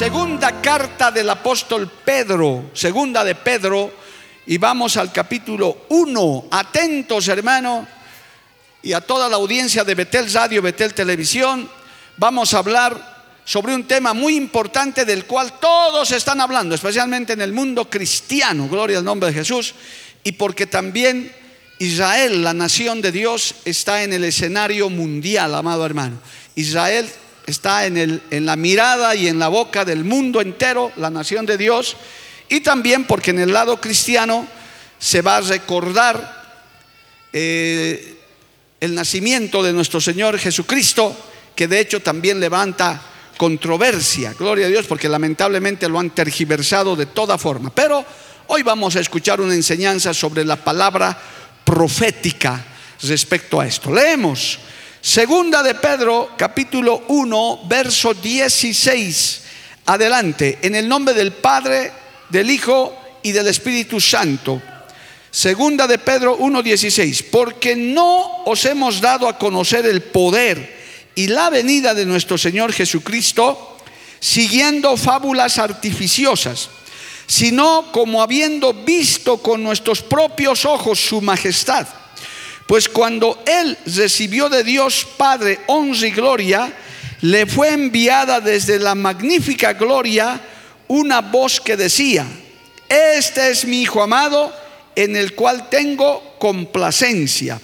Segunda carta del apóstol Pedro, segunda de Pedro, y vamos al capítulo 1. Atentos, hermano, y a toda la audiencia de Betel Radio, Betel Televisión, vamos a hablar sobre un tema muy importante del cual todos están hablando, especialmente en el mundo cristiano, gloria al nombre de Jesús, y porque también Israel, la nación de Dios, está en el escenario mundial, amado hermano. Israel está en, el, en la mirada y en la boca del mundo entero, la nación de Dios, y también porque en el lado cristiano se va a recordar eh, el nacimiento de nuestro Señor Jesucristo, que de hecho también levanta controversia, gloria a Dios, porque lamentablemente lo han tergiversado de toda forma. Pero hoy vamos a escuchar una enseñanza sobre la palabra profética respecto a esto. Leemos Segunda de Pedro, capítulo 1, verso 16. Adelante, en el nombre del Padre, del Hijo y del Espíritu Santo. Segunda de Pedro 1:16, porque no os hemos dado a conocer el poder y la venida de nuestro Señor Jesucristo siguiendo fábulas artificiosas, sino como habiendo visto con nuestros propios ojos su majestad pues cuando él recibió de Dios Padre honra y gloria, le fue enviada desde la magnífica gloria una voz que decía, este es mi Hijo amado en el cual tengo complacencia.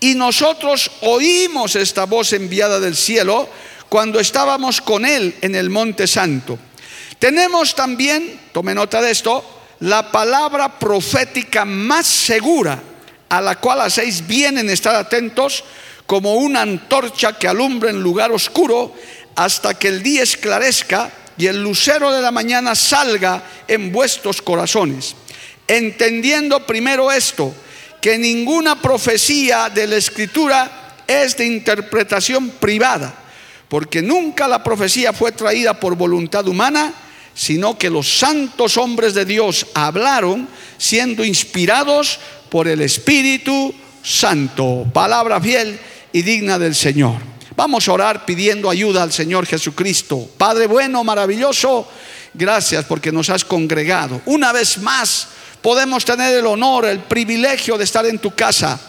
Y nosotros oímos esta voz enviada del cielo cuando estábamos con Él en el Monte Santo. Tenemos también, tome nota de esto, la palabra profética más segura a la cual hacéis bien en estar atentos como una antorcha que alumbra en lugar oscuro hasta que el día esclarezca y el lucero de la mañana salga en vuestros corazones. Entendiendo primero esto, que ninguna profecía de la escritura es de interpretación privada, porque nunca la profecía fue traída por voluntad humana, sino que los santos hombres de Dios hablaron siendo inspirados por el Espíritu Santo. Palabra fiel y digna del Señor. Vamos a orar pidiendo ayuda al Señor Jesucristo. Padre bueno, maravilloso, gracias porque nos has congregado. Una vez más podemos tener el honor, el privilegio de estar en tu casa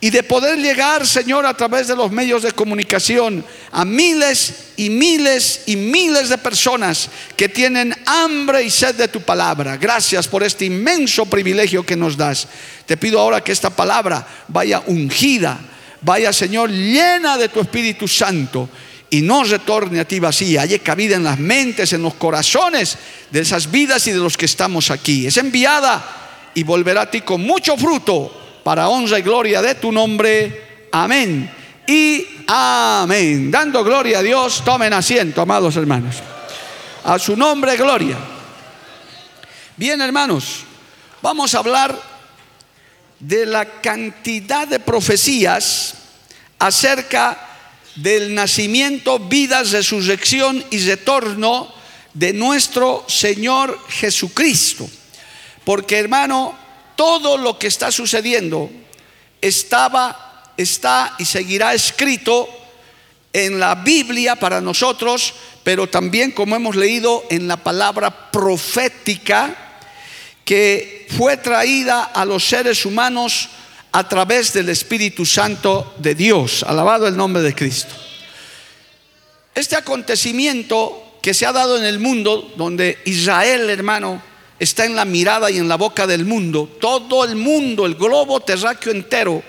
y de poder llegar, Señor, a través de los medios de comunicación a miles y miles y miles de personas que tienen hambre y sed de tu palabra. Gracias por este inmenso privilegio que nos das. Te pido ahora que esta palabra vaya ungida, vaya, Señor, llena de tu Espíritu Santo y no retorne a ti vacía, haya cabida en las mentes, en los corazones de esas vidas y de los que estamos aquí. Es enviada y volverá a ti con mucho fruto para honra y gloria de tu nombre. Amén. Y amén. Dando gloria a Dios, tomen asiento, amados hermanos. A su nombre, gloria. Bien, hermanos, vamos a hablar de la cantidad de profecías acerca del nacimiento, vida, resurrección y retorno de nuestro Señor Jesucristo. Porque hermano, todo lo que está sucediendo estaba, está y seguirá escrito en la Biblia para nosotros, pero también como hemos leído en la palabra profética que fue traída a los seres humanos a través del Espíritu Santo de Dios. Alabado el nombre de Cristo. Este acontecimiento que se ha dado en el mundo, donde Israel, hermano, está en la mirada y en la boca del mundo. Todo el mundo, el globo terráqueo entero,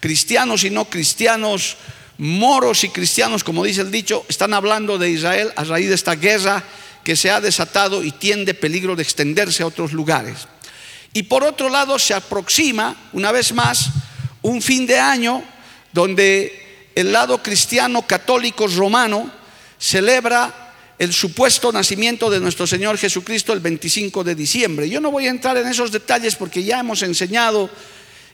cristianos y no cristianos, moros y cristianos, como dice el dicho, están hablando de Israel a raíz de esta guerra que se ha desatado y tiende peligro de extenderse a otros lugares. Y por otro lado se aproxima, una vez más, un fin de año donde el lado cristiano católico romano celebra el supuesto nacimiento de nuestro Señor Jesucristo el 25 de diciembre. Yo no voy a entrar en esos detalles porque ya hemos enseñado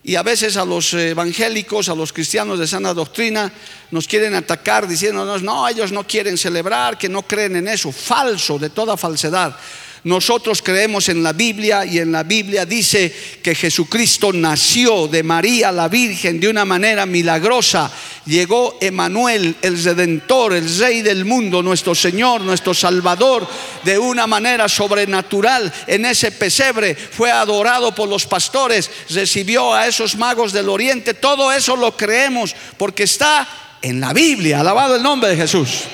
y a veces a los evangélicos, a los cristianos de sana doctrina, nos quieren atacar diciéndonos, no, ellos no quieren celebrar, que no creen en eso. Falso, de toda falsedad. Nosotros creemos en la Biblia y en la Biblia dice que Jesucristo nació de María la Virgen de una manera milagrosa. Llegó Emanuel, el Redentor, el Rey del mundo, nuestro Señor, nuestro Salvador, de una manera sobrenatural en ese pesebre. Fue adorado por los pastores, recibió a esos magos del oriente. Todo eso lo creemos porque está en la Biblia. Alabado el nombre de Jesús.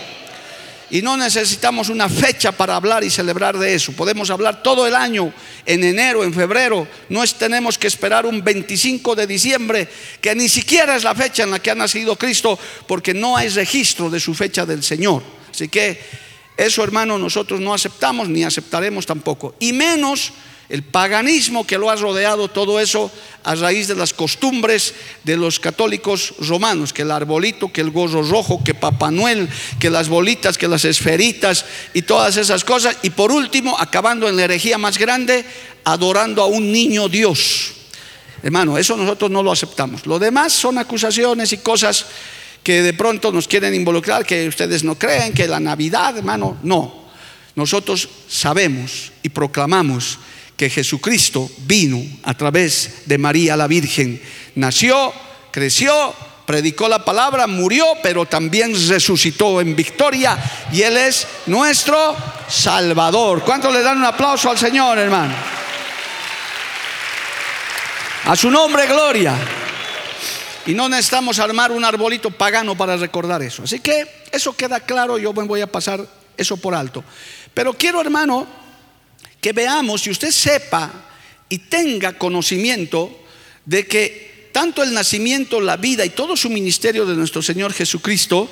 Y no necesitamos una fecha para hablar y celebrar de eso. Podemos hablar todo el año, en enero, en febrero. No tenemos que esperar un 25 de diciembre, que ni siquiera es la fecha en la que ha nacido Cristo, porque no hay registro de su fecha del Señor. Así que eso, hermano, nosotros no aceptamos ni aceptaremos tampoco. Y menos el paganismo que lo ha rodeado, todo eso a raíz de las costumbres de los católicos romanos, que el arbolito, que el gorro rojo, que Papá Noel, que las bolitas, que las esferitas y todas esas cosas. Y por último, acabando en la herejía más grande, adorando a un niño Dios. Hermano, eso nosotros no lo aceptamos. Lo demás son acusaciones y cosas que de pronto nos quieren involucrar, que ustedes no creen, que la Navidad, hermano, no. Nosotros sabemos y proclamamos que Jesucristo vino a través de María la Virgen. Nació, creció, predicó la palabra, murió, pero también resucitó en victoria y Él es nuestro Salvador. ¿Cuántos le dan un aplauso al Señor, hermano? A su nombre, gloria. Y no necesitamos armar un arbolito pagano para recordar eso. Así que eso queda claro, yo voy a pasar eso por alto. Pero quiero, hermano, que veamos y usted sepa y tenga conocimiento de que tanto el nacimiento, la vida y todo su ministerio de nuestro Señor Jesucristo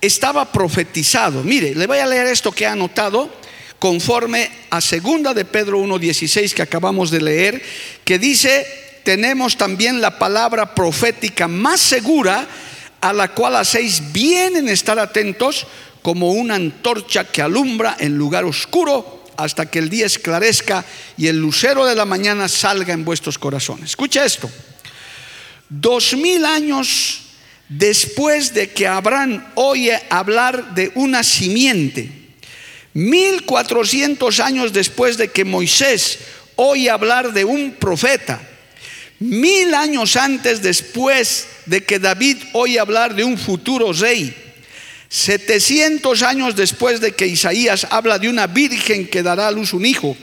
estaba profetizado. Mire, le voy a leer esto que ha anotado conforme a segunda de Pedro 1:16 que acabamos de leer, que dice, "Tenemos también la palabra profética más segura a la cual hacéis bien en estar atentos como una antorcha que alumbra en lugar oscuro hasta que el día esclarezca y el lucero de la mañana salga en vuestros corazones. Escucha esto. Dos mil años después de que Abraham oye hablar de una simiente, mil cuatrocientos años después de que Moisés oye hablar de un profeta, mil años antes después de que David oye hablar de un futuro rey, 700 años después de que Isaías habla de una virgen que dará a luz un hijo,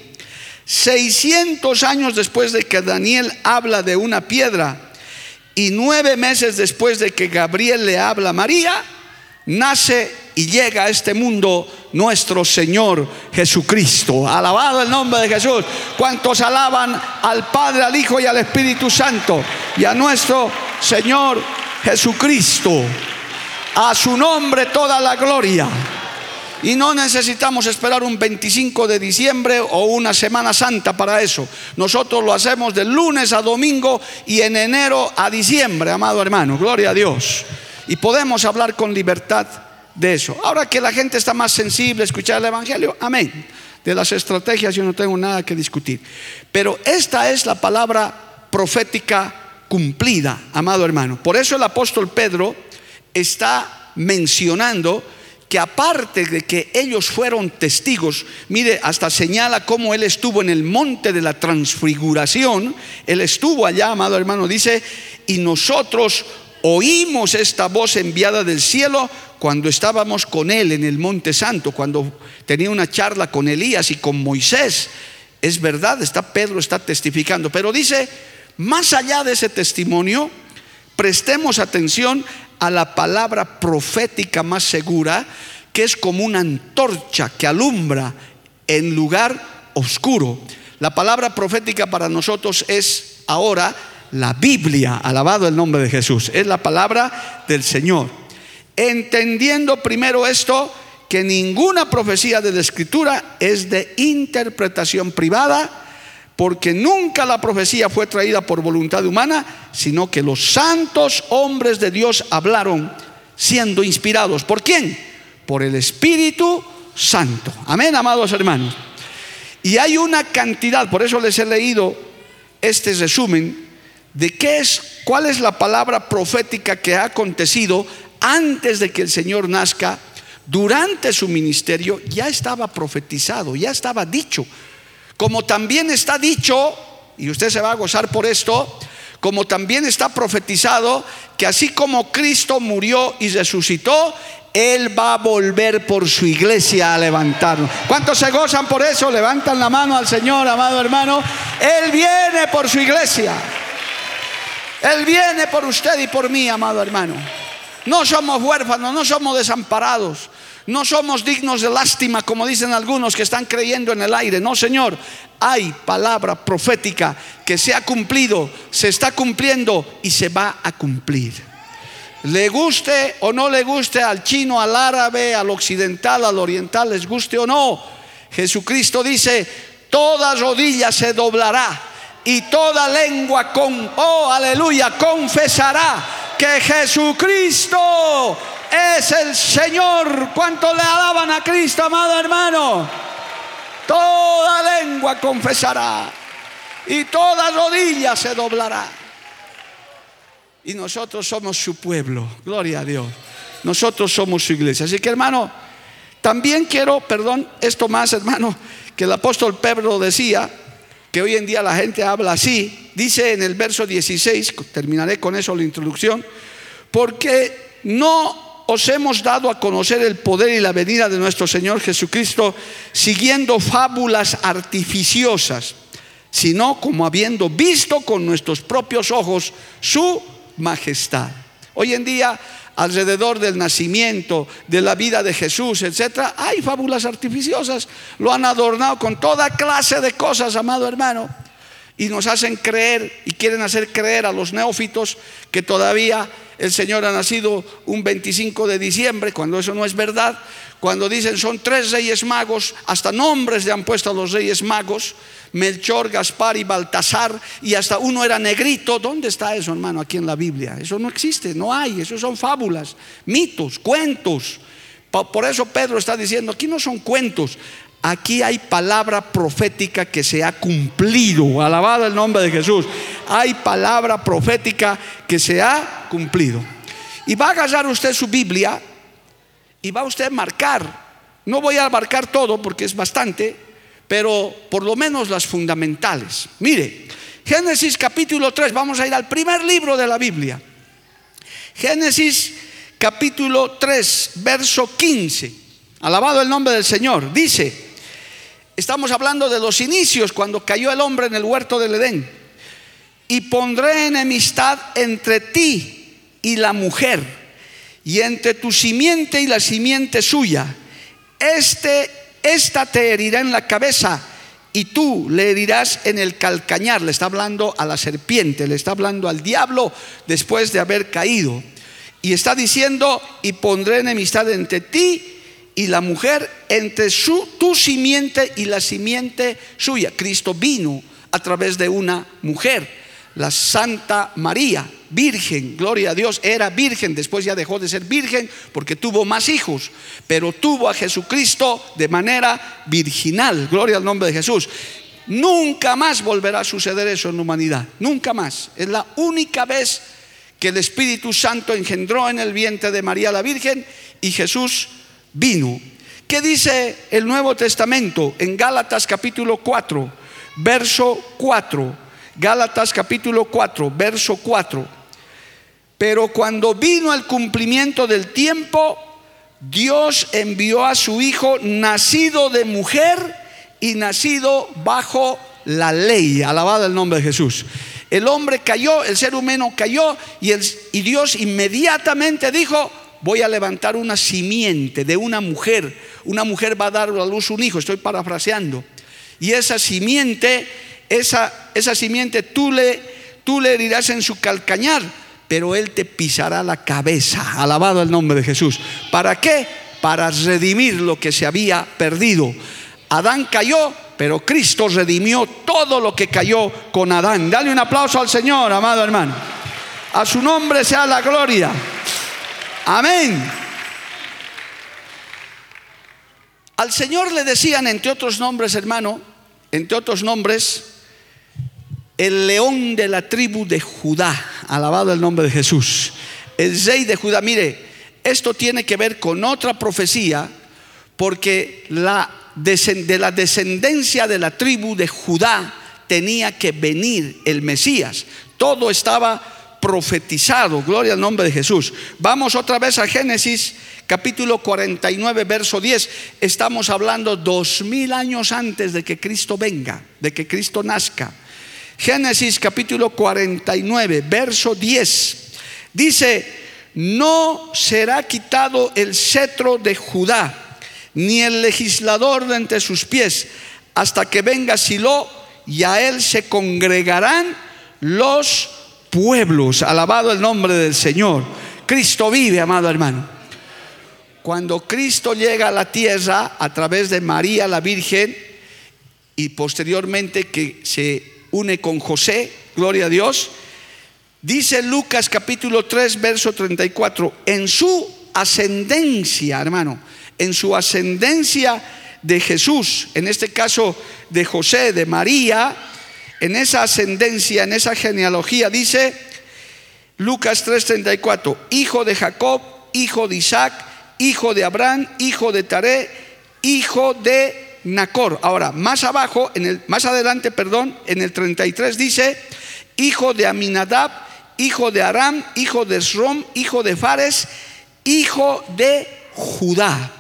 600 años después de que Daniel habla de una piedra y nueve meses después de que Gabriel le habla a María, nace y llega a este mundo nuestro Señor Jesucristo. Alabado el nombre de Jesús. ¿Cuántos alaban al Padre, al Hijo y al Espíritu Santo y a nuestro Señor Jesucristo? A su nombre toda la gloria. Y no necesitamos esperar un 25 de diciembre o una Semana Santa para eso. Nosotros lo hacemos de lunes a domingo y en enero a diciembre, amado hermano. Gloria a Dios. Y podemos hablar con libertad de eso. Ahora que la gente está más sensible a escuchar el Evangelio, amén. De las estrategias yo no tengo nada que discutir. Pero esta es la palabra profética cumplida, amado hermano. Por eso el apóstol Pedro está mencionando que aparte de que ellos fueron testigos, mire, hasta señala cómo él estuvo en el monte de la transfiguración, él estuvo allá, amado hermano, dice, y nosotros oímos esta voz enviada del cielo cuando estábamos con él en el monte santo, cuando tenía una charla con Elías y con Moisés. Es verdad, está Pedro está testificando, pero dice, más allá de ese testimonio, prestemos atención a la palabra profética más segura, que es como una antorcha que alumbra en lugar oscuro. La palabra profética para nosotros es ahora la Biblia, alabado el nombre de Jesús, es la palabra del Señor. Entendiendo primero esto, que ninguna profecía de la Escritura es de interpretación privada, porque nunca la profecía fue traída por voluntad humana, sino que los santos hombres de Dios hablaron siendo inspirados. ¿Por quién? Por el Espíritu Santo. Amén, amados hermanos. Y hay una cantidad, por eso les he leído este resumen de qué es, cuál es la palabra profética que ha acontecido antes de que el Señor nazca, durante su ministerio, ya estaba profetizado, ya estaba dicho. Como también está dicho, y usted se va a gozar por esto, como también está profetizado que así como Cristo murió y resucitó, Él va a volver por su iglesia a levantarnos. ¿Cuántos se gozan por eso? Levantan la mano al Señor, amado hermano. Él viene por su iglesia. Él viene por usted y por mí, amado hermano. No somos huérfanos, no somos desamparados, no somos dignos de lástima, como dicen algunos que están creyendo en el aire. No, Señor, hay palabra profética que se ha cumplido, se está cumpliendo y se va a cumplir. Le guste o no le guste al chino, al árabe, al occidental, al oriental, les guste o no, Jesucristo dice, toda rodilla se doblará y toda lengua con, oh aleluya, confesará que Jesucristo es el Señor. ¿Cuánto le alaban a Cristo, amado hermano? Toda lengua confesará y toda rodilla se doblará. Y nosotros somos su pueblo, gloria a Dios. Nosotros somos su iglesia. Así que hermano, también quiero, perdón, esto más hermano, que el apóstol Pedro decía, que hoy en día la gente habla así, dice en el verso 16, terminaré con eso la introducción, porque no os hemos dado a conocer el poder y la venida de nuestro Señor Jesucristo siguiendo fábulas artificiosas, sino como habiendo visto con nuestros propios ojos su majestad. Hoy en día alrededor del nacimiento, de la vida de Jesús, etcétera, hay fábulas artificiosas. Lo han adornado con toda clase de cosas, amado hermano. Y nos hacen creer y quieren hacer creer a los neófitos que todavía el Señor ha nacido un 25 de diciembre, cuando eso no es verdad. Cuando dicen son tres reyes magos, hasta nombres le han puesto a los reyes magos. Melchor, Gaspar y Baltasar, y hasta uno era negrito. ¿Dónde está eso, hermano, aquí en la Biblia? Eso no existe, no hay, eso son fábulas, mitos, cuentos. Por eso Pedro está diciendo, aquí no son cuentos, aquí hay palabra profética que se ha cumplido. Alabado el nombre de Jesús. Hay palabra profética que se ha cumplido. Y va a agarrar usted su Biblia y va usted a marcar. No voy a marcar todo porque es bastante, pero por lo menos las fundamentales. Mire, Génesis capítulo 3, vamos a ir al primer libro de la Biblia. Génesis capítulo 3, verso 15. Alabado el nombre del Señor. Dice, estamos hablando de los inicios cuando cayó el hombre en el huerto del Edén. Y pondré enemistad entre ti y la mujer, y entre tu simiente y la simiente suya. Este esta te herirá en la cabeza y tú le herirás en el calcañar. Le está hablando a la serpiente, le está hablando al diablo después de haber caído. Y está diciendo, y pondré enemistad entre ti y la mujer, entre su, tu simiente y la simiente suya. Cristo vino a través de una mujer la Santa María, virgen, gloria a Dios, era virgen, después ya dejó de ser virgen porque tuvo más hijos, pero tuvo a Jesucristo de manera virginal, gloria al nombre de Jesús. Nunca más volverá a suceder eso en la humanidad, nunca más. Es la única vez que el Espíritu Santo engendró en el vientre de María la Virgen y Jesús vino. ¿Qué dice el Nuevo Testamento en Gálatas capítulo 4, verso 4? Gálatas capítulo 4, verso 4. Pero cuando vino el cumplimiento del tiempo, Dios envió a su Hijo nacido de mujer y nacido bajo la ley. Alabado el nombre de Jesús. El hombre cayó, el ser humano cayó y, y Dios inmediatamente dijo, voy a levantar una simiente de una mujer. Una mujer va a dar a luz un hijo, estoy parafraseando. Y esa simiente esa, esa simiente tú le, tú le herirás en su calcañar, pero él te pisará la cabeza. Alabado el nombre de Jesús. ¿Para qué? Para redimir lo que se había perdido. Adán cayó, pero Cristo redimió todo lo que cayó con Adán. Dale un aplauso al Señor, amado hermano. A su nombre sea la gloria. Amén. Al Señor le decían, entre otros nombres, hermano, entre otros nombres, el león de la tribu de Judá. Alabado el nombre de Jesús. El rey de Judá. Mire, esto tiene que ver con otra profecía, porque la, de la descendencia de la tribu de Judá tenía que venir el Mesías. Todo estaba profetizado. Gloria al nombre de Jesús. Vamos otra vez a Génesis capítulo 49, verso 10. Estamos hablando dos mil años antes de que Cristo venga, de que Cristo nazca. Génesis capítulo 49, verso 10. Dice, no será quitado el cetro de Judá, ni el legislador de entre sus pies, hasta que venga Silo y a él se congregarán los pueblos. Alabado el nombre del Señor. Cristo vive, amado hermano. Cuando Cristo llega a la tierra a través de María la Virgen y posteriormente que se une con José, gloria a Dios, dice Lucas capítulo 3, verso 34, en su ascendencia, hermano, en su ascendencia de Jesús, en este caso de José, de María, en esa ascendencia, en esa genealogía, dice Lucas 3:34, hijo de Jacob, hijo de Isaac, hijo de Abraham, hijo de Taré, hijo de Nacor. Ahora, más abajo, en el, más adelante, perdón, en el 33 dice, hijo de Aminadab, hijo de Aram, hijo de Esrom, hijo de Fares, hijo de Judá.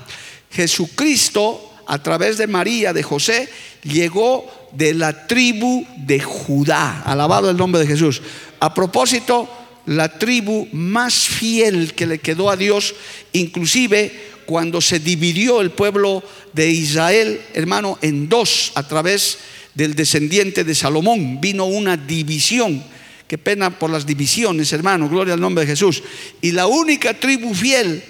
Jesucristo, a través de María, de José, llegó de la tribu de Judá. Alabado el nombre de Jesús. A propósito, la tribu más fiel que le quedó a Dios, inclusive cuando se dividió el pueblo de Israel, hermano, en dos a través del descendiente de Salomón, vino una división. Qué pena por las divisiones, hermano, gloria al nombre de Jesús. Y la única tribu fiel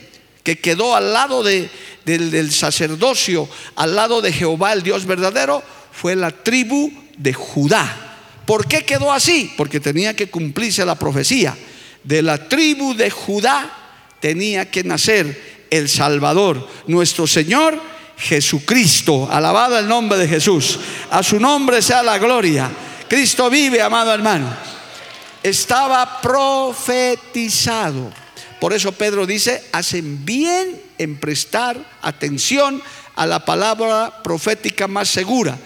que quedó al lado de, del, del sacerdocio, al lado de Jehová, el Dios verdadero, fue la tribu de Judá. ¿Por qué quedó así? Porque tenía que cumplirse la profecía. De la tribu de Judá tenía que nacer el Salvador, nuestro Señor Jesucristo. Alabado el nombre de Jesús. A su nombre sea la gloria. Cristo vive, amado hermano. Estaba profetizado. Por eso Pedro dice, hacen bien en prestar atención a la palabra profética más segura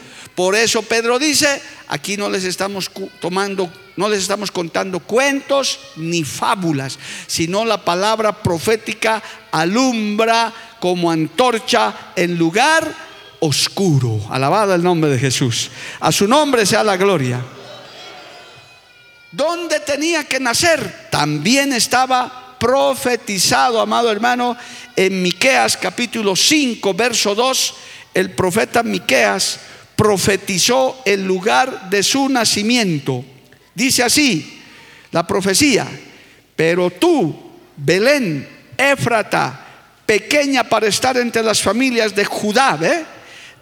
por eso Pedro dice, aquí no les estamos tomando, no les estamos contando cuentos ni fábulas, sino la palabra profética alumbra como antorcha en lugar oscuro. Alabado el nombre de Jesús. A su nombre sea la gloria. ¿Dónde tenía que nacer? También estaba profetizado, amado hermano, en Miqueas capítulo 5, verso 2, el profeta Miqueas profetizó el lugar de su nacimiento. Dice así la profecía, pero tú, Belén, Éfrata, pequeña para estar entre las familias de Judá,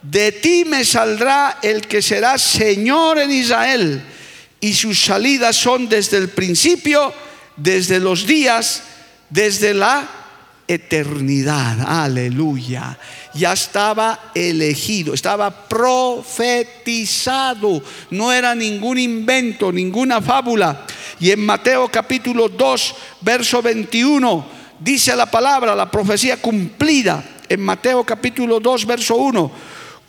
de ti me saldrá el que será Señor en Israel, y sus salidas son desde el principio, desde los días, desde la eternidad. Aleluya ya estaba elegido, estaba profetizado, no era ningún invento, ninguna fábula. Y en Mateo capítulo 2, verso 21, dice la palabra, la profecía cumplida. En Mateo capítulo 2, verso 1,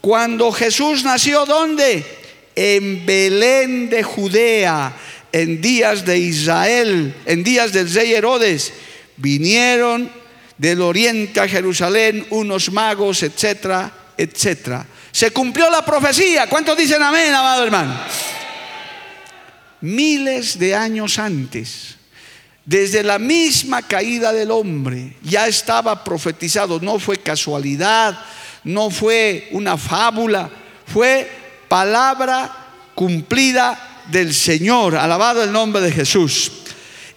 cuando Jesús nació, ¿dónde? En Belén de Judea, en días de Israel, en días del rey Herodes, vinieron del oriente a Jerusalén unos magos, etcétera, etcétera. Se cumplió la profecía. ¿Cuántos dicen amén, amado hermano? Miles de años antes, desde la misma caída del hombre, ya estaba profetizado. No fue casualidad, no fue una fábula, fue palabra cumplida del Señor. Alabado el nombre de Jesús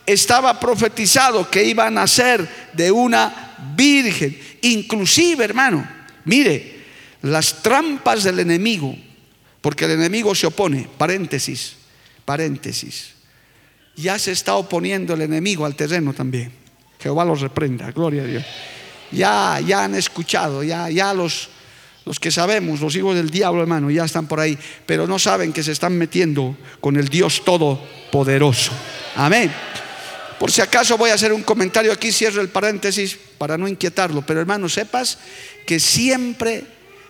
estaba profetizado que iba a nacer de una virgen. Inclusive, hermano, mire, las trampas del enemigo porque el enemigo se opone, paréntesis, paréntesis. Ya se está oponiendo el enemigo al terreno también. Jehová los reprenda, gloria a Dios. Ya, ya han escuchado, ya, ya los, los que sabemos, los hijos del diablo, hermano, ya están por ahí, pero no saben que se están metiendo con el Dios Todopoderoso. Amén. Por si acaso voy a hacer un comentario aquí, cierro el paréntesis para no inquietarlo, pero hermano, sepas que siempre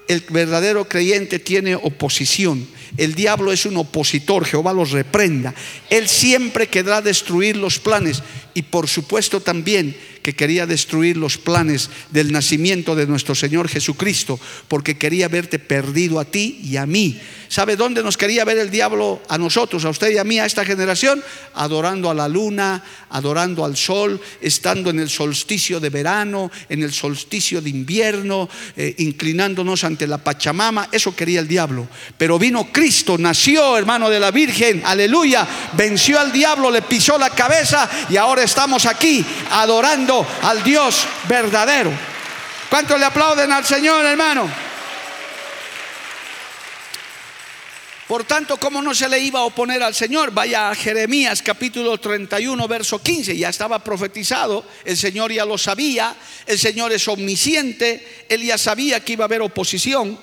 el verdadero creyente tiene oposición. El diablo es un opositor, Jehová los reprenda. Él siempre querrá destruir los planes y por supuesto también que quería destruir los planes del nacimiento de nuestro Señor Jesucristo, porque quería verte perdido a ti y a mí. ¿Sabe dónde nos quería ver el diablo a nosotros, a usted y a mí, a esta generación? Adorando a la luna, adorando al sol, estando en el solsticio de verano, en el solsticio de invierno, eh, inclinándonos ante la Pachamama. Eso quería el diablo. Pero vino Cristo, nació hermano de la Virgen, aleluya, venció al diablo, le pisó la cabeza y ahora estamos aquí adorando al Dios verdadero. ¿Cuántos le aplauden al Señor, hermano? Por tanto, ¿cómo no se le iba a oponer al Señor? Vaya a Jeremías capítulo 31, verso 15. Ya estaba profetizado, el Señor ya lo sabía, el Señor es omnisciente, él ya sabía que iba a haber oposición.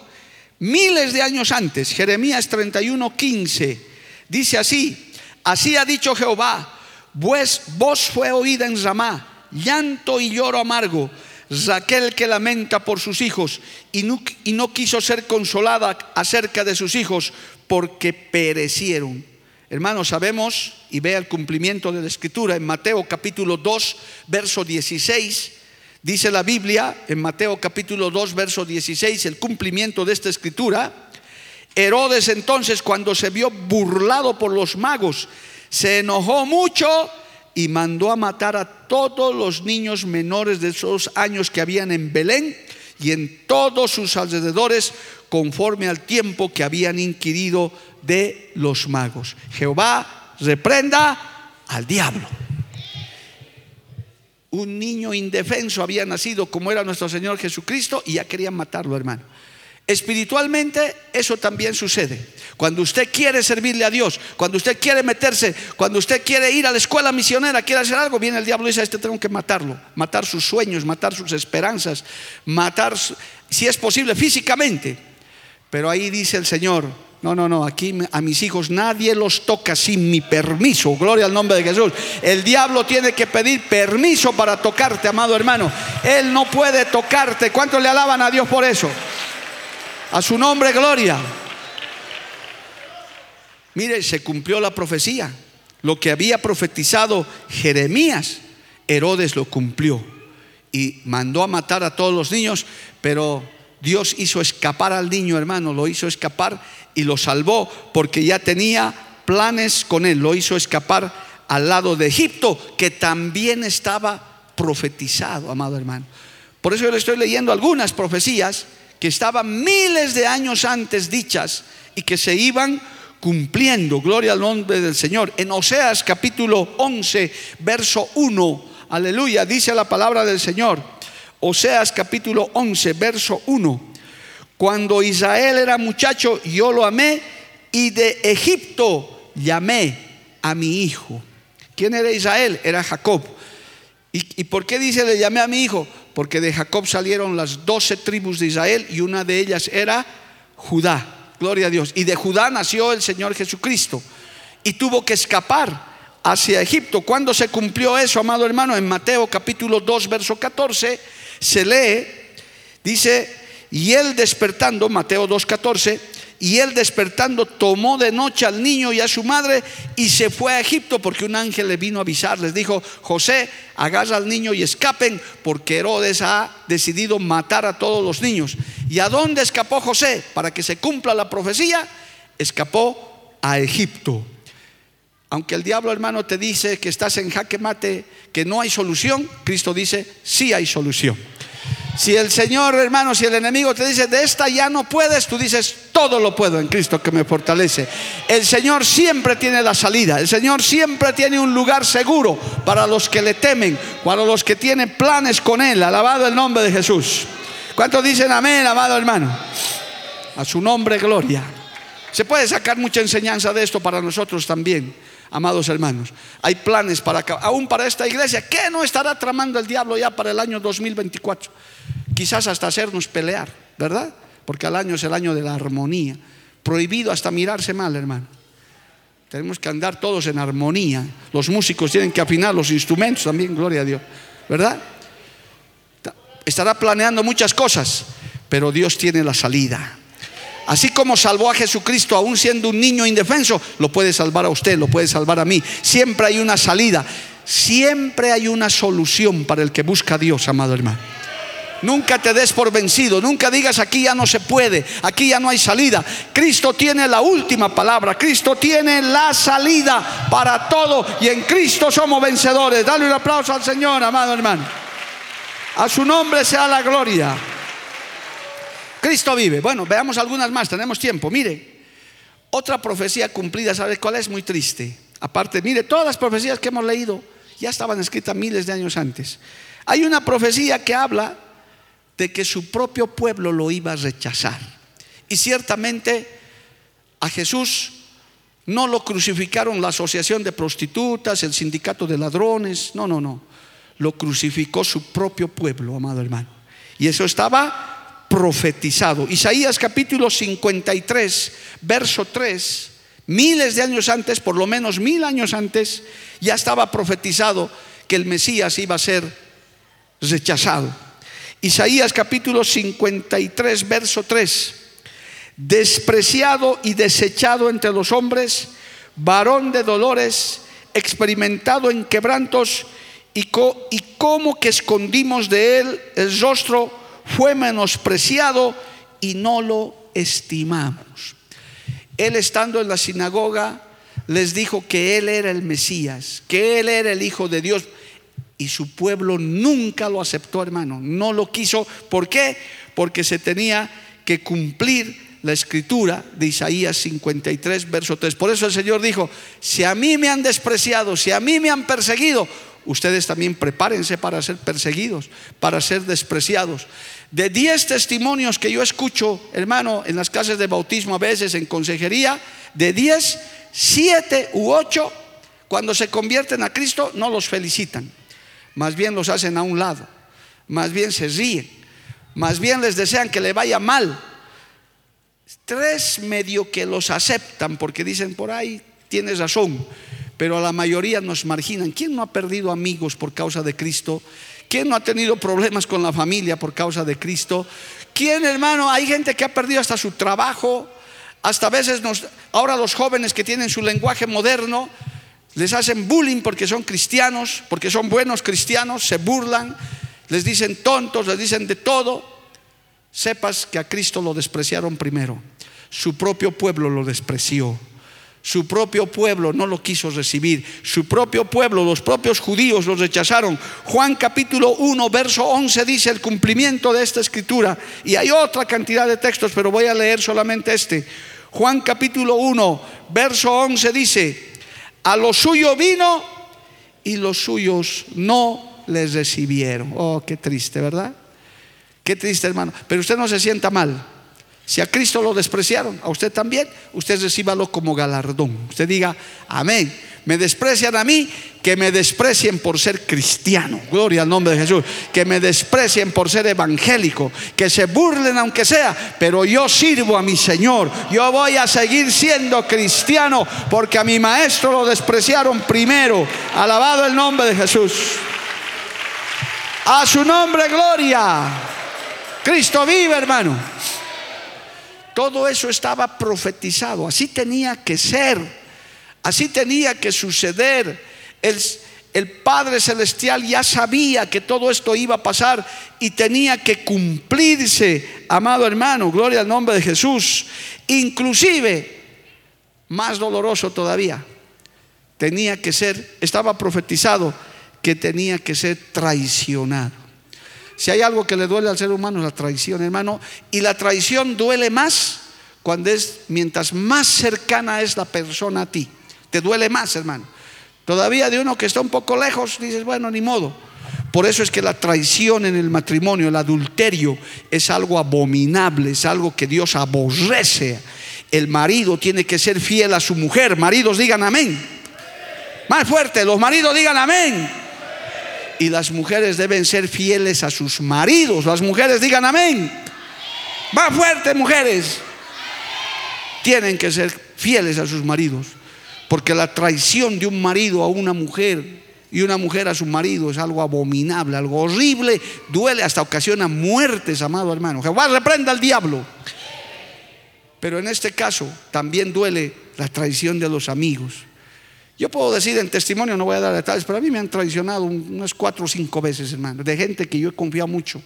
Miles de años antes, Jeremías 31, 15, dice así, así ha dicho Jehová, pues voz fue oída en Ramá, llanto y lloro amargo. Raquel que lamenta por sus hijos y no, quiso ser consolada acerca de sus hijos porque perecieron. Hermanos, sabemos y vea el cumplimiento de la escritura en Mateo capítulo 2, verso 16. Dice la Biblia en Mateo capítulo 2, verso 16, el cumplimiento de esta escritura. Herodes entonces cuando se vio burlado por los magos, se enojó mucho y mandó a matar a todos los niños menores de esos años que habían en Belén y en todos sus alrededores conforme al tiempo que habían inquirido de los magos. Jehová reprenda al diablo. Un niño indefenso había nacido como era nuestro Señor Jesucristo y ya querían matarlo, hermano. Espiritualmente eso también sucede. Cuando usted quiere servirle a Dios, cuando usted quiere meterse, cuando usted quiere ir a la escuela misionera, quiere hacer algo, viene el diablo y dice, a este tengo que matarlo, matar sus sueños, matar sus esperanzas, matar, si es posible, físicamente. Pero ahí dice el Señor, no, no, no, aquí a mis hijos nadie los toca sin mi permiso. Gloria al nombre de Jesús. El diablo tiene que pedir permiso para tocarte, amado hermano. Él no puede tocarte. ¿Cuántos le alaban a Dios por eso? A su nombre, gloria. Mire, se cumplió la profecía. Lo que había profetizado Jeremías, Herodes lo cumplió. Y mandó a matar a todos los niños, pero Dios hizo escapar al niño, hermano, lo hizo escapar y lo salvó porque ya tenía planes con él. Lo hizo escapar al lado de Egipto, que también estaba profetizado, amado hermano. Por eso yo le estoy leyendo algunas profecías que estaban miles de años antes dichas y que se iban cumpliendo. Gloria al nombre del Señor. En Oseas capítulo 11, verso 1, aleluya, dice la palabra del Señor. Oseas capítulo 11, verso 1. Cuando Israel era muchacho, yo lo amé y de Egipto llamé a mi hijo. ¿Quién era Israel? Era Jacob. ¿Y, y por qué dice le llamé a mi hijo? Porque de Jacob salieron las doce tribus de Israel y una de ellas era Judá. Gloria a Dios. Y de Judá nació el Señor Jesucristo y tuvo que escapar hacia Egipto. ¿Cuándo se cumplió eso, amado hermano? En Mateo capítulo 2, verso 14, se lee, dice, y él despertando, Mateo 2, 14, y él despertando tomó de noche al niño y a su madre y se fue a Egipto porque un ángel le vino a avisar. Les dijo, José, agarra al niño y escapen porque Herodes ha decidido matar a todos los niños. ¿Y a dónde escapó José? Para que se cumpla la profecía, escapó a Egipto. Aunque el diablo hermano te dice que estás en jaque mate, que no hay solución, Cristo dice, sí hay solución. Si el Señor, hermano, si el enemigo te dice, de esta ya no puedes, tú dices, todo lo puedo en Cristo que me fortalece. El Señor siempre tiene la salida. El Señor siempre tiene un lugar seguro para los que le temen, para los que tienen planes con Él. Alabado el nombre de Jesús. ¿Cuántos dicen amén, amado hermano? A su nombre, gloria. Se puede sacar mucha enseñanza de esto para nosotros también, amados hermanos. Hay planes para aún para esta iglesia. ¿Qué no estará tramando el diablo ya para el año 2024? Quizás hasta hacernos pelear, ¿verdad? Porque el año es el año de la armonía. Prohibido hasta mirarse mal, hermano. Tenemos que andar todos en armonía. Los músicos tienen que afinar los instrumentos también, gloria a Dios. ¿Verdad? Estará planeando muchas cosas, pero Dios tiene la salida. Así como salvó a Jesucristo aún siendo un niño indefenso, lo puede salvar a usted, lo puede salvar a mí. Siempre hay una salida, siempre hay una solución para el que busca a Dios, amado hermano. Nunca te des por vencido, nunca digas aquí ya no se puede, aquí ya no hay salida. Cristo tiene la última palabra, Cristo tiene la salida para todo y en Cristo somos vencedores. Dale un aplauso al Señor, amado hermano. A su nombre sea la gloria. Cristo vive. Bueno, veamos algunas más, tenemos tiempo. Mire, otra profecía cumplida, ¿sabe cuál es? Muy triste. Aparte, mire, todas las profecías que hemos leído ya estaban escritas miles de años antes. Hay una profecía que habla de que su propio pueblo lo iba a rechazar. Y ciertamente a Jesús no lo crucificaron la asociación de prostitutas, el sindicato de ladrones, no, no, no. Lo crucificó su propio pueblo, amado hermano. Y eso estaba profetizado. Isaías capítulo 53, verso 3, miles de años antes, por lo menos mil años antes, ya estaba profetizado que el Mesías iba a ser rechazado. Isaías capítulo 53, verso 3. Despreciado y desechado entre los hombres, varón de dolores, experimentado en quebrantos, y, y como que escondimos de él el rostro, fue menospreciado y no lo estimamos. Él estando en la sinagoga les dijo que él era el Mesías, que él era el Hijo de Dios. Y su pueblo nunca lo aceptó, hermano. No lo quiso. ¿Por qué? Porque se tenía que cumplir la escritura de Isaías 53, verso 3. Por eso el Señor dijo, si a mí me han despreciado, si a mí me han perseguido, ustedes también prepárense para ser perseguidos, para ser despreciados. De 10 testimonios que yo escucho, hermano, en las clases de bautismo a veces, en consejería, de 10, 7 u 8, cuando se convierten a Cristo, no los felicitan más bien los hacen a un lado, más bien se ríen, más bien les desean que le vaya mal. Tres medio que los aceptan porque dicen por ahí tienes razón, pero a la mayoría nos marginan. ¿Quién no ha perdido amigos por causa de Cristo? ¿Quién no ha tenido problemas con la familia por causa de Cristo? ¿Quién, hermano? Hay gente que ha perdido hasta su trabajo, hasta a veces ahora los jóvenes que tienen su lenguaje moderno, les hacen bullying porque son cristianos, porque son buenos cristianos, se burlan, les dicen tontos, les dicen de todo. Sepas que a Cristo lo despreciaron primero. Su propio pueblo lo despreció. Su propio pueblo no lo quiso recibir. Su propio pueblo, los propios judíos los rechazaron. Juan capítulo 1, verso 11 dice el cumplimiento de esta escritura. Y hay otra cantidad de textos, pero voy a leer solamente este. Juan capítulo 1, verso 11 dice, a lo suyo vino y los suyos no les recibieron. Oh, qué triste, ¿verdad? Qué triste, hermano. Pero usted no se sienta mal. Si a Cristo lo despreciaron, a usted también, usted recíbalo como galardón. Usted diga, amén. Me desprecian a mí, que me desprecien por ser cristiano. Gloria al nombre de Jesús. Que me desprecien por ser evangélico. Que se burlen aunque sea. Pero yo sirvo a mi Señor. Yo voy a seguir siendo cristiano porque a mi maestro lo despreciaron primero. Alabado el nombre de Jesús. A su nombre, gloria. Cristo vive, hermano. Todo eso estaba profetizado, así tenía que ser, así tenía que suceder. El, Padre Celestial ya sabía que todo esto iba a pasar y tenía que cumplirse, amado hermano, gloria al nombre de Jesús. Inclusive, más doloroso todavía, tenía que ser, estaba profetizado que tenía que ser traicionado. Si hay algo que le duele al ser humano es la traición, hermano. Y la traición duele más cuando es, mientras más cercana es la persona a ti. Te duele más, hermano. Todavía de uno que está un poco lejos, dices, bueno, ni modo. Por eso es que la traición en el matrimonio, el adulterio, es algo abominable, es algo que Dios aborrece. el marido tiene que ser fiel a su mujer. Maridos digan amén. Más fuerte, los maridos digan amén. Y las mujeres deben ser fieles a sus maridos. Las mujeres digan amén. Más fuerte, mujeres. Tienen que ser fieles a sus maridos. Porque la traición de un marido a una mujer y una mujer a su marido es algo abominable, algo horrible, duele, hasta ocasiona muertes, amado hermano. Jehová reprenda al diablo. Pero en este caso también duele la traición de los amigos. Yo puedo decir en testimonio, no voy a dar detalles, pero a mí me han traicionado unas cuatro o cinco veces, hermano, de gente que yo he confiado mucho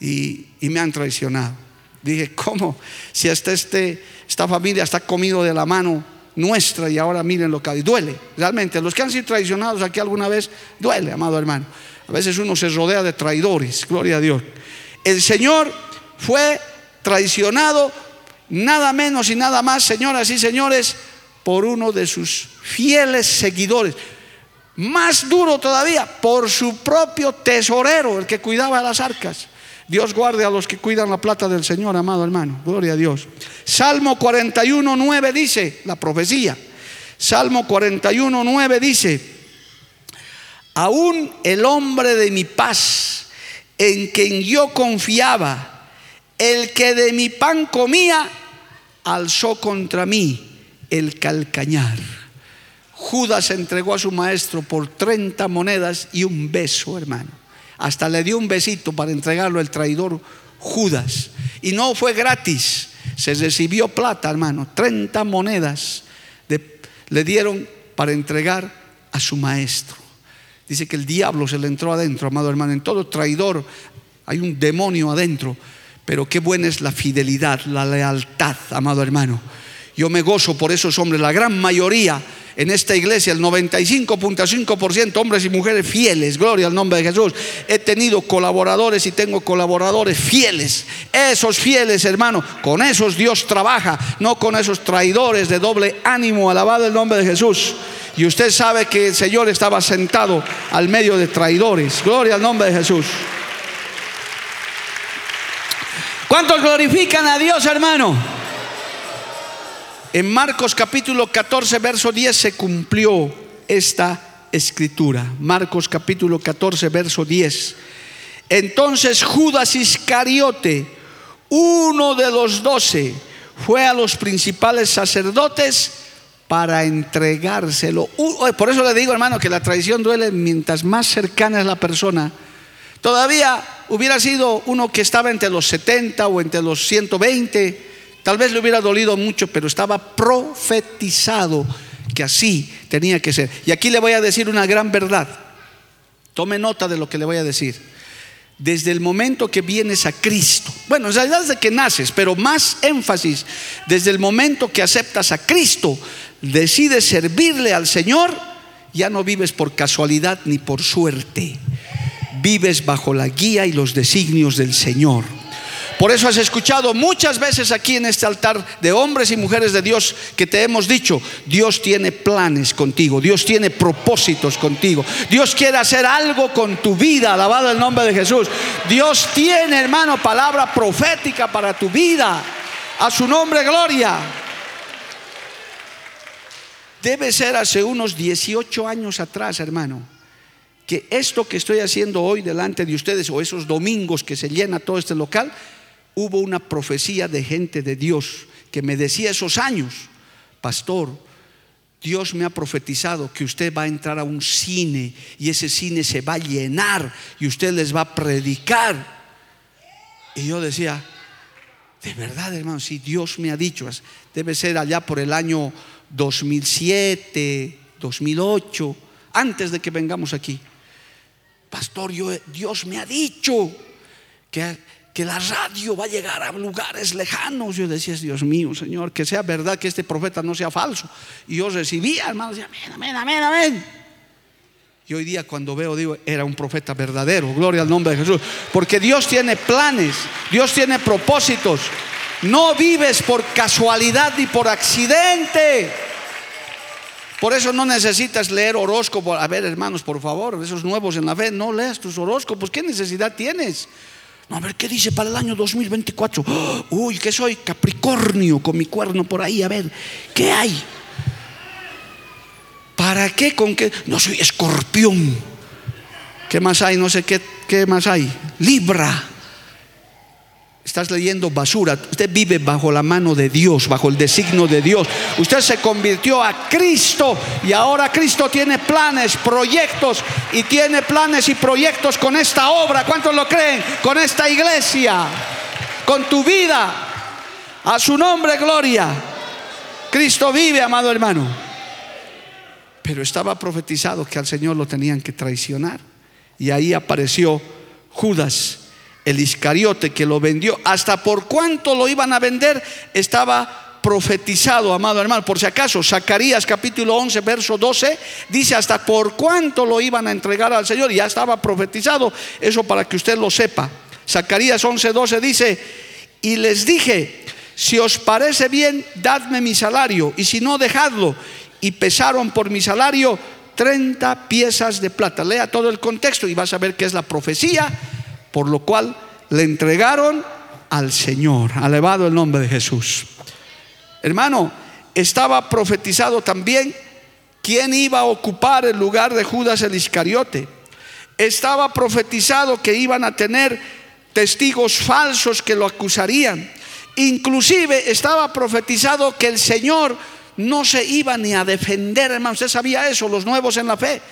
y, me han traicionado. Dije, ¿cómo? Si hasta este, esta familia está comido de la mano nuestra y ahora miren lo que. Duele, realmente. Los que han sido traicionados aquí alguna vez, duele, amado hermano. A veces uno se rodea de traidores, gloria a Dios. El Señor fue traicionado nada menos y nada más, señoras y señores, por uno de sus fieles seguidores. Más duro todavía, por su propio tesorero, el que cuidaba las arcas. Dios guarde a los que cuidan la plata del Señor, amado hermano. Gloria a Dios. Salmo 41, 9 dice, la profecía. Salmo 41, 9 dice, aún el hombre de mi paz, en quien yo confiaba, el que de mi pan comía, alzó contra mí el calcañar. Judas entregó a su maestro por 30 monedas y un beso, hermano. Hasta le dio un besito para entregarlo el traidor Judas. Y no fue gratis, se recibió plata, hermano. 30 monedas le dieron para entregar a su maestro. Dice que el diablo se le entró adentro, amado hermano. En todo traidor hay un demonio adentro pero qué buena es la fidelidad, la lealtad, amado hermano. Yo me gozo por esos hombres, la gran mayoría en esta iglesia, el 95.5% hombres y mujeres fieles, gloria al nombre de Jesús. He tenido colaboradores y tengo colaboradores fieles. Esos fieles, hermano, con esos Dios trabaja, no con esos traidores de doble ánimo, alabado el nombre de Jesús. Y usted sabe que el Señor estaba sentado al medio de traidores, gloria al nombre de Jesús. ¿Cuántos glorifican a Dios, hermano? En Marcos capítulo 14, verso 10 se cumplió esta escritura. Marcos capítulo 14, verso 10. Entonces Judas Iscariote, uno de los doce, fue a los principales sacerdotes para entregárselo. Por eso le digo, hermano, que la traición duele mientras más cercana es la persona Todavía hubiera sido uno que estaba entre los 70 o entre los 120, tal vez le hubiera dolido mucho, pero estaba profetizado que así tenía que ser. Y aquí le voy a decir una gran verdad. Tome nota de lo que le voy a decir. Desde el momento que vienes a Cristo, bueno, en realidad desde que naces, pero más énfasis, desde el momento que aceptas a Cristo, decides servirle al Señor, ya no vives por casualidad ni por suerte vives bajo la guía y los designios del Señor. Por eso has escuchado muchas veces aquí en este altar de hombres y mujeres de Dios que te hemos dicho, Dios tiene planes contigo, Dios tiene propósitos contigo, Dios quiere hacer algo con tu vida, alabado el nombre de Jesús. Dios tiene, hermano, palabra profética para tu vida. A su nombre, gloria. Debe ser hace unos 18 años atrás, hermano que esto que estoy haciendo hoy delante de ustedes o esos domingos que se llena todo este local, hubo una profecía de gente de Dios que me decía esos años, pastor, Dios me ha profetizado que usted va a entrar a un cine y ese cine se va a llenar y usted les va a predicar. Y yo decía, de verdad hermano, si Dios me ha dicho, debe ser allá por el año 2007, 2008, antes de que vengamos aquí pastor, Dios me ha dicho que, que la radio va a llegar a lugares lejanos. Yo decía, Dios mío, Señor, que sea verdad que este profeta no sea falso. Y yo recibía, hermano, decía, amén, amén, amén, Y hoy día cuando veo, digo, era un profeta verdadero. Gloria al nombre de Jesús. Porque Dios tiene planes, Dios tiene propósitos. No vives por casualidad ni por accidente. Por eso no necesitas leer horóscopo. A ver, hermanos, por favor, esos nuevos en la fe, no leas tus horóscopos. ¿Qué necesidad tienes? A ver, ¿qué dice para el año 2024? Uy, que soy Capricornio con mi cuerno por ahí, a ver, ¿qué hay? ¿Para qué? ¿Con qué? No soy escorpión. ¿Qué más hay? No sé qué, qué más hay. Libra. Estás leyendo basura. Usted vive bajo la mano de Dios, bajo el designio de Dios. Usted se convirtió a Cristo y ahora Cristo tiene planes, proyectos y tiene planes y proyectos con esta obra. ¿Cuántos lo creen? Con esta iglesia, con tu vida. A su nombre, gloria. Cristo vive, amado hermano. Pero estaba profetizado que al Señor lo tenían que traicionar. Y ahí apareció Judas el Iscariote que lo vendió, hasta por cuánto lo iban a vender, estaba profetizado, amado hermano. Por si acaso, Zacarías capítulo 11, verso 12, dice hasta por cuánto lo iban a entregar al Señor, ya estaba profetizado, eso para que usted lo sepa. Zacarías 11, 12 dice, y les dije, si os parece bien, dadme mi salario, y si no, dejadlo. Y pesaron por mi salario 30 piezas de plata. Lea todo el contexto y vas a ver que es la profecía por lo cual le entregaron al Señor. Alabado el nombre de Jesús. Hermano, estaba profetizado también quién iba a ocupar el lugar de Judas el Iscariote. Estaba profetizado que iban a tener testigos falsos que lo acusarían. Inclusive estaba profetizado que el Señor no se iba ni a defender, hermano. Usted sabía eso, los nuevos en la fe.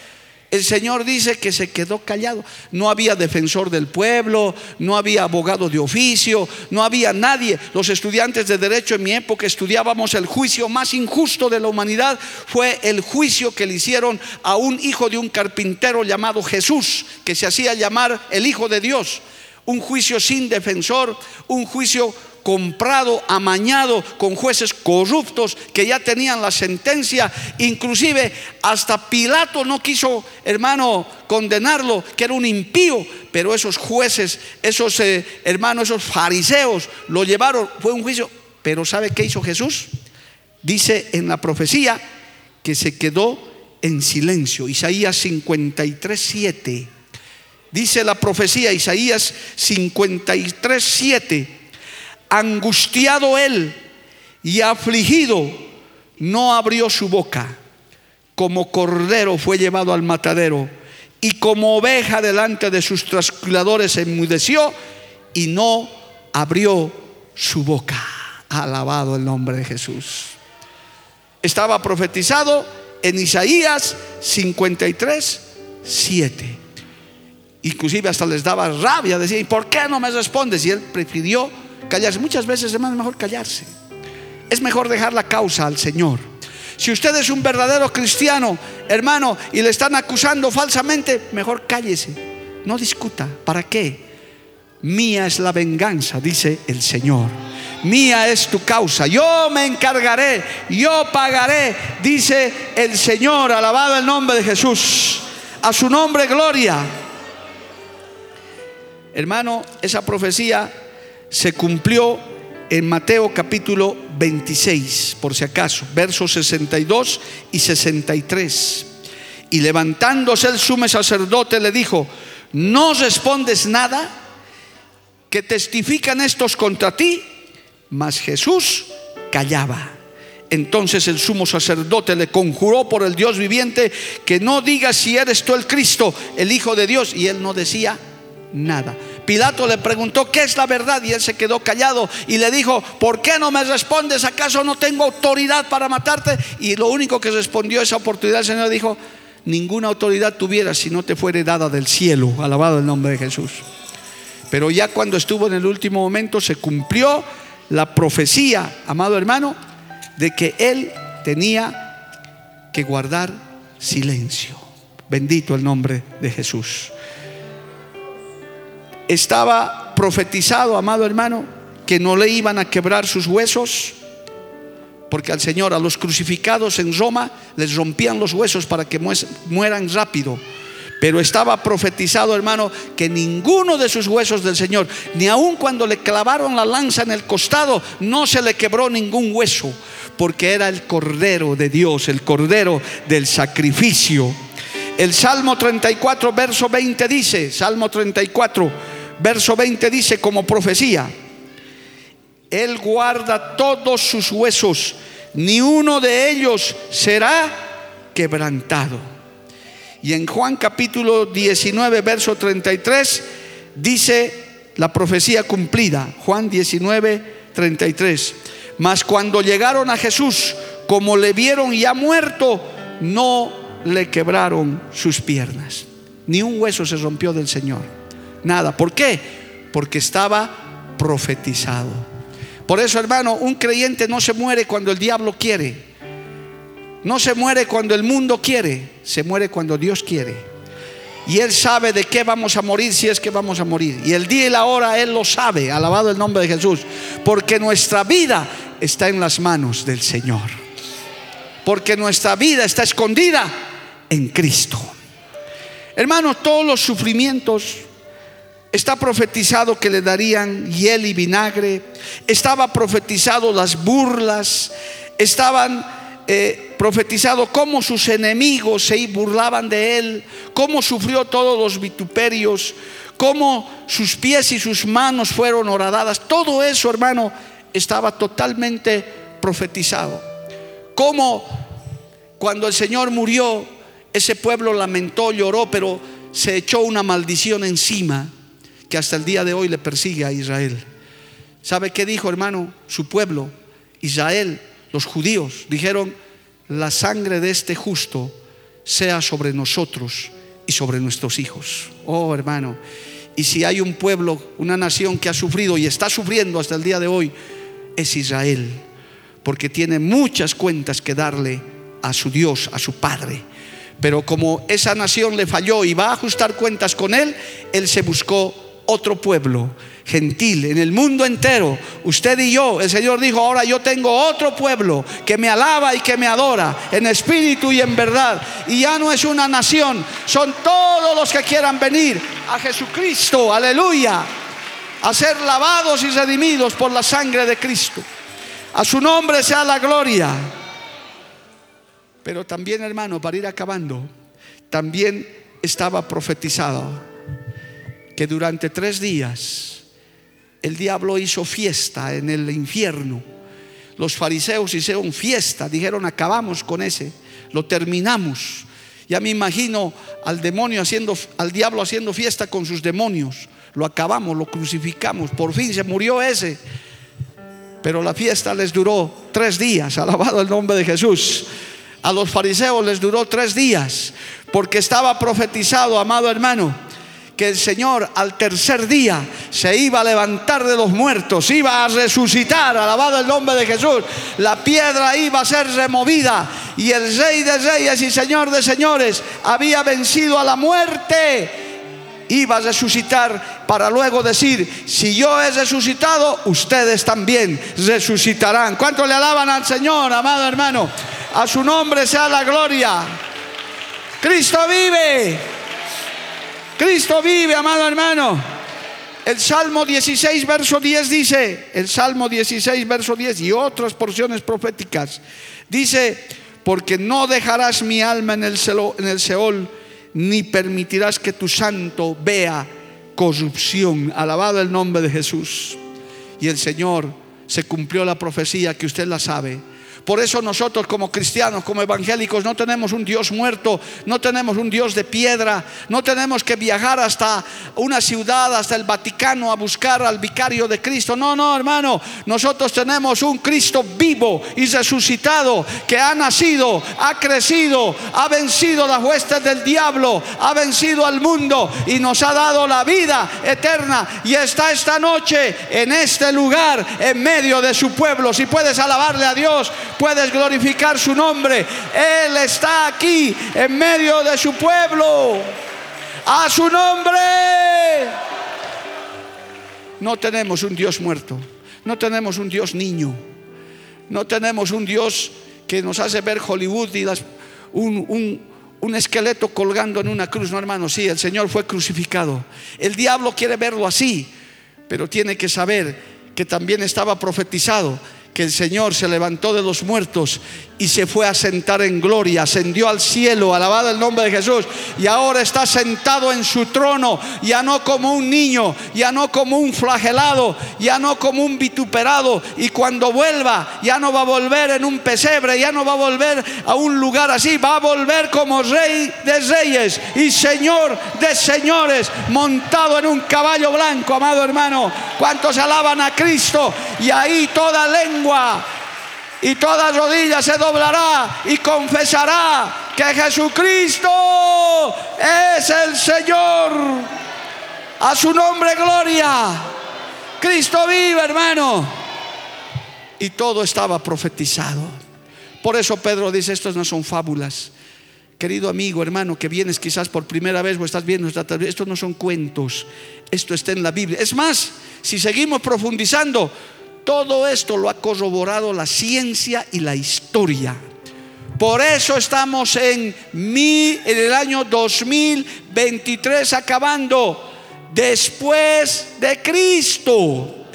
El Señor dice que se quedó callado. No había defensor del pueblo, no había abogado de oficio, no había nadie. Los estudiantes de derecho en mi época estudiábamos el juicio más injusto de la humanidad. Fue el juicio que le hicieron a un hijo de un carpintero llamado Jesús, que se hacía llamar el Hijo de Dios. Un juicio sin defensor, un juicio comprado, amañado con jueces corruptos que ya tenían la sentencia. Inclusive hasta Pilato no quiso, hermano, condenarlo, que era un impío, pero esos jueces, esos eh, hermanos, esos fariseos lo llevaron. Fue un juicio. Pero ¿sabe qué hizo Jesús? Dice en la profecía que se quedó en silencio. Isaías 53, 7. Dice la profecía, Isaías 53, 7 angustiado él y afligido, no abrió su boca. Como cordero fue llevado al matadero y como oveja delante de sus trasquiladores enmudeció y no abrió su boca. Alabado el nombre de Jesús. Estaba profetizado en Isaías 53, 7. Inclusive hasta les daba rabia, decía, ¿y por qué no me respondes? Y él prefirió callarse. Muchas veces, hermano, es mejor callarse. Es mejor dejar la causa al Señor. Si usted es un verdadero cristiano, hermano, y le están acusando falsamente, mejor cállese. No discuta. ¿Para qué? Mía es la venganza, dice el Señor. Mía es tu causa. Yo me encargaré, yo pagaré, dice el Señor. Alabado el nombre de Jesús. A su nombre, gloria. Hermano, esa profecía se cumplió en Mateo capítulo 26, por si acaso, versos 62 y 63. Y levantándose el sumo sacerdote le dijo, ¿no respondes nada? que testifican estos contra ti? Mas Jesús callaba. Entonces el sumo sacerdote le conjuró por el Dios viviente que no diga si eres tú el Cristo, el Hijo de Dios. Y él no decía nada. Pilato le preguntó, ¿qué es la verdad? Y él se quedó callado y le dijo, ¿por qué no me respondes? ¿Acaso no tengo autoridad para matarte? Y lo único que respondió esa oportunidad, el Señor dijo, ninguna autoridad tuviera si no te fuere dada del cielo. Alabado el nombre de Jesús. Pero ya cuando estuvo en el último momento se cumplió la profecía, amado hermano, de que él tenía que guardar silencio. Bendito el nombre de Jesús estaba profetizado, amado hermano, que no le iban a quebrar sus huesos, porque al Señor, a los crucificados en Roma, les rompían los huesos para que mueran rápido. Pero estaba profetizado, hermano, que ninguno de sus huesos del Señor, ni aun cuando le clavaron la lanza en el costado, no se le quebró ningún hueso, porque era el Cordero de Dios, el Cordero del sacrificio. El Salmo 34, verso 20 dice, Salmo 34, verso 20 dice como profecía, Él guarda todos sus huesos, ni uno de ellos será quebrantado. Y en Juan capítulo 19, verso 33, dice la profecía cumplida, Juan 19, 33. Mas cuando llegaron a Jesús, como le vieron ya muerto, no le quebraron sus piernas. Ni un hueso se rompió del Señor. Nada. ¿Por qué? Porque estaba profetizado. Por eso, hermano, un creyente no se muere cuando el diablo quiere. No se muere cuando el mundo quiere. Se muere cuando Dios quiere. Y Él sabe de qué vamos a morir si es que vamos a morir. Y el día y la hora Él lo sabe. Alabado el nombre de Jesús. Porque nuestra vida está en las manos del Señor. Porque nuestra vida está escondida en Cristo. Hermanos, todos los sufrimientos está profetizado que le darían hiel y vinagre. Estaba profetizado las burlas. Estaban eh, profetizado cómo sus enemigos se burlaban de él, cómo sufrió todos los vituperios, cómo sus pies y sus manos fueron horadadas. Todo eso, hermano, estaba totalmente profetizado. Cómo cuando el Señor murió, ese pueblo lamentó, lloró, pero se echó una maldición encima que hasta el día de hoy le persigue a Israel. ¿Sabe qué dijo, hermano? Su pueblo, Israel, los judíos dijeron, la sangre de este justo sea sobre nosotros y sobre nuestros hijos. Oh hermano, y si hay un pueblo, una nación que ha sufrido y está sufriendo hasta el día de hoy, es Israel, porque tiene muchas cuentas que darle a su Dios, a su Padre. Pero como esa nación le falló y va a ajustar cuentas con él, él se buscó otro pueblo gentil en el mundo entero. Usted y yo, el Señor dijo, ahora yo tengo otro pueblo que me alaba y que me adora en espíritu y en verdad. Y ya no es una nación, son todos los que quieran venir a Jesucristo, aleluya, a ser lavados y redimidos por la sangre de Cristo. A su nombre sea la gloria. Pero también, hermano, para ir acabando, también estaba profetizado que durante tres días el diablo hizo fiesta en el infierno. Los fariseos hicieron fiesta, dijeron acabamos con ese, lo terminamos. Ya me imagino al demonio haciendo, al diablo haciendo fiesta con sus demonios. Lo acabamos, lo crucificamos, por fin se murió ese. Pero la fiesta les duró tres días, alabado el nombre de Jesús. A los fariseos les duró tres días, porque estaba profetizado, amado hermano, que el Señor al tercer día se iba a levantar de los muertos, iba a resucitar, alabado el nombre de Jesús. La piedra iba a ser removida y el Rey de Reyes y Señor de Señores había vencido a la muerte. Iba a resucitar para luego decir, si yo he resucitado, ustedes también resucitarán. ¿Cuánto le alaban al Señor, amado hermano? A su nombre sea la gloria. Cristo vive. Cristo vive, amado hermano. El Salmo 16, verso 10 dice, el Salmo 16, verso 10 y otras porciones proféticas, dice, porque no dejarás mi alma en el, en el Seol, ni permitirás que tu santo vea corrupción. Alabado el nombre de Jesús. Y el Señor se cumplió la profecía que usted la sabe por eso nosotros como cristianos, como evangélicos, no tenemos un Dios muerto, no tenemos un Dios de piedra, no tenemos que viajar hasta una ciudad, hasta el Vaticano a buscar al vicario de Cristo. No, no, hermano, nosotros tenemos un Cristo vivo y resucitado que ha nacido, ha crecido, ha vencido las huestes del diablo, ha vencido al mundo y nos ha dado la vida eterna y está esta noche en este lugar en medio de su pueblo. Si puedes alabarle a Dios, puedes glorificar su nombre. Él está aquí en medio de su pueblo. A su nombre. No tenemos un Dios muerto. No tenemos un Dios niño. No tenemos un Dios que nos hace ver Hollywood y un, un esqueleto colgando en una cruz. No, hermano, sí, el Señor fue crucificado. El diablo quiere verlo así, pero tiene que saber que también estaba profetizado que el Señor se levantó de los muertos y se fue a sentar en gloria, ascendió al cielo, alabado el nombre de Jesús, y ahora está sentado en su trono, ya no como un niño, ya no como un flagelado, ya no como un vituperado, y cuando vuelva, ya no va a volver en un pesebre, ya no va a volver a un lugar así, va a volver como rey de reyes y señor de señores, montado en un caballo blanco, amado hermano. ¿Cuántos alaban a Cristo? Y ahí toda lengua y toda rodilla se doblará y confesará que Jesucristo es el Señor. A su nombre gloria. Cristo vive, hermano. Y todo estaba profetizado. Por eso Pedro dice, estos no son fábulas. Querido amigo, hermano, que vienes quizás por primera vez o estás viendo esta esto no son cuentos, esto está en la Biblia. Es más, si seguimos profundizando, todo esto lo ha corroborado la ciencia y la historia. Por eso estamos en, en el año 2023 acabando después de Cristo.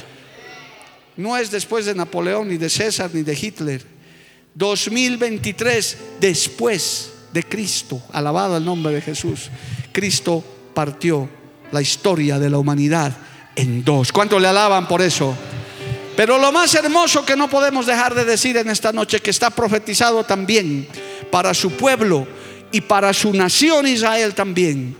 No es después de Napoleón, ni de César, ni de Hitler. 2023 después de Cristo. Alabado el nombre de Jesús. Cristo partió la historia de la humanidad en dos. ¿Cuánto le alaban por eso? Pero lo más hermoso que no podemos dejar de decir en esta noche, que está profetizado también para su pueblo y para su nación Israel también,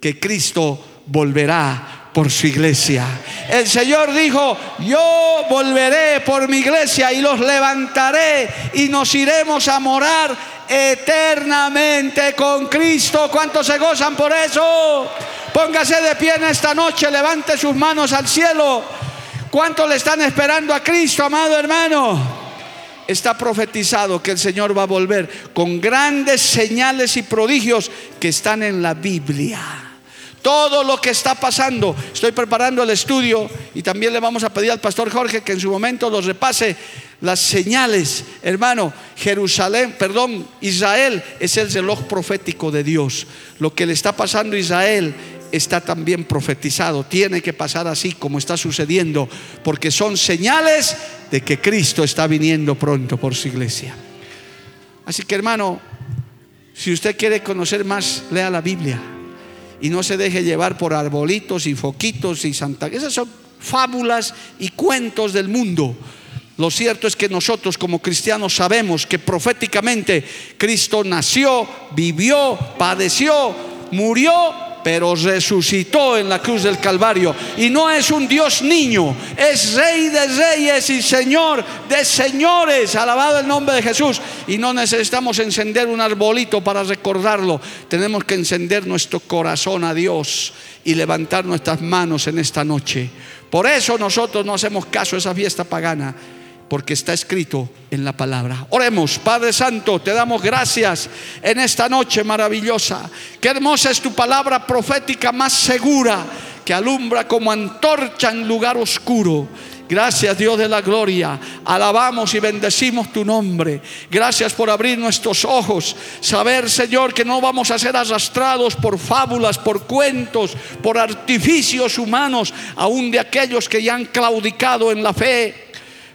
que Cristo volverá por su iglesia. El Señor dijo, yo volveré por mi iglesia y los levantaré y nos iremos a morar eternamente con Cristo. ¿Cuántos se gozan por eso? Póngase de pie en esta noche, levante sus manos al cielo. ¿Cuántos le están esperando a Cristo, amado hermano? Está profetizado que el Señor va a volver con grandes señales y prodigios que están en la Biblia. Todo lo que está pasando, estoy preparando el estudio y también le vamos a pedir al pastor Jorge que en su momento los repase las señales, hermano, Jerusalén, perdón, Israel es el reloj profético de Dios. Lo que le está pasando a Israel está también profetizado. Tiene que pasar así como está sucediendo, porque son señales de que Cristo está viniendo pronto por su iglesia. Así que hermano, si usted quiere conocer más, lea la Biblia y no se deje llevar por arbolitos y foquitos y santa. Esas son fábulas y cuentos del mundo. Lo cierto es que nosotros como cristianos sabemos que proféticamente Cristo nació, vivió, padeció, murió pero resucitó en la cruz del Calvario. Y no es un Dios niño, es Rey de reyes y Señor de señores. Alabado el nombre de Jesús. Y no necesitamos encender un arbolito para recordarlo. Tenemos que encender nuestro corazón a Dios y levantar nuestras manos en esta noche. Por eso nosotros no hacemos caso a esa fiesta pagana porque está escrito en la palabra. Oremos, Padre Santo, te damos gracias en esta noche maravillosa. Qué hermosa es tu palabra profética más segura que alumbra como antorcha en lugar oscuro. Gracias Dios de la gloria. Alabamos y bendecimos tu nombre. Gracias por abrir nuestros ojos. Saber, Señor, que no vamos a ser arrastrados por fábulas, por cuentos, por artificios humanos, aún de aquellos que ya han claudicado en la fe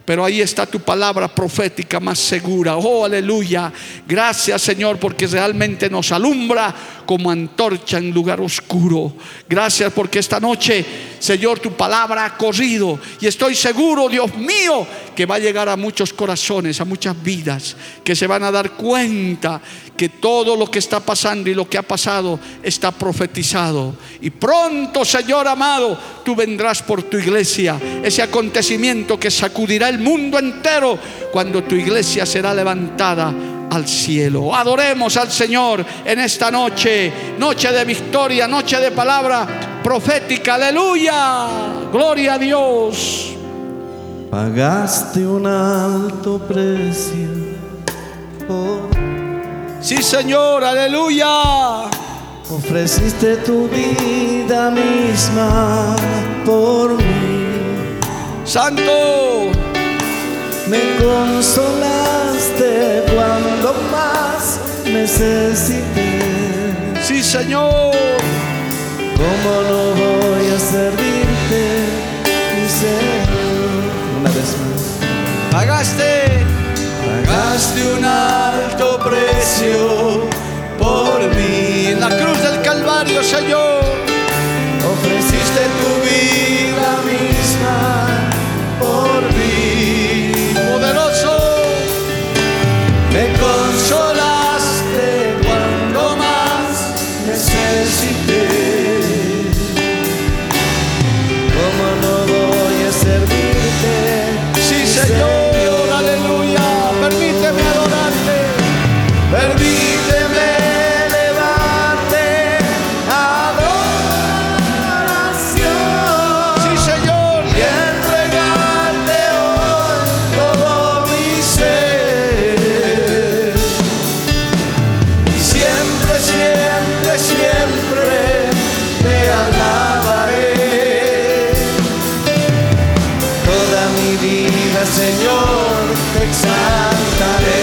pero ahí está tu palabra profética más segura. Oh, aleluya. Gracias Señor porque realmente nos alumbra como antorcha en lugar oscuro. Gracias porque esta noche, Señor, tu palabra ha corrido. Y estoy seguro, Dios mío, que va a llegar a muchos corazones, a muchas vidas, que se van a dar cuenta que todo lo que está pasando y lo que ha pasado está profetizado. Y pronto, Señor amado, tú vendrás por tu iglesia. Ese acontecimiento que sacudirá el mundo entero cuando tu iglesia será levantada al cielo. Adoremos al Señor en esta noche, noche de victoria, noche de palabra profética. Aleluya. Gloria a Dios. Pagaste un alto precio Sí, Señor, aleluya. Ofreciste tu vida misma por mí. Santo. Me consolaste cuando más necesité. Sí, Señor. ¿Cómo no voy a servirte, mi Señor? Una vez más. Pagaste, pagaste un alto precio por mí. En la cruz del Calvario, Señor, ofreciste tu vida Señor, te exaltaré.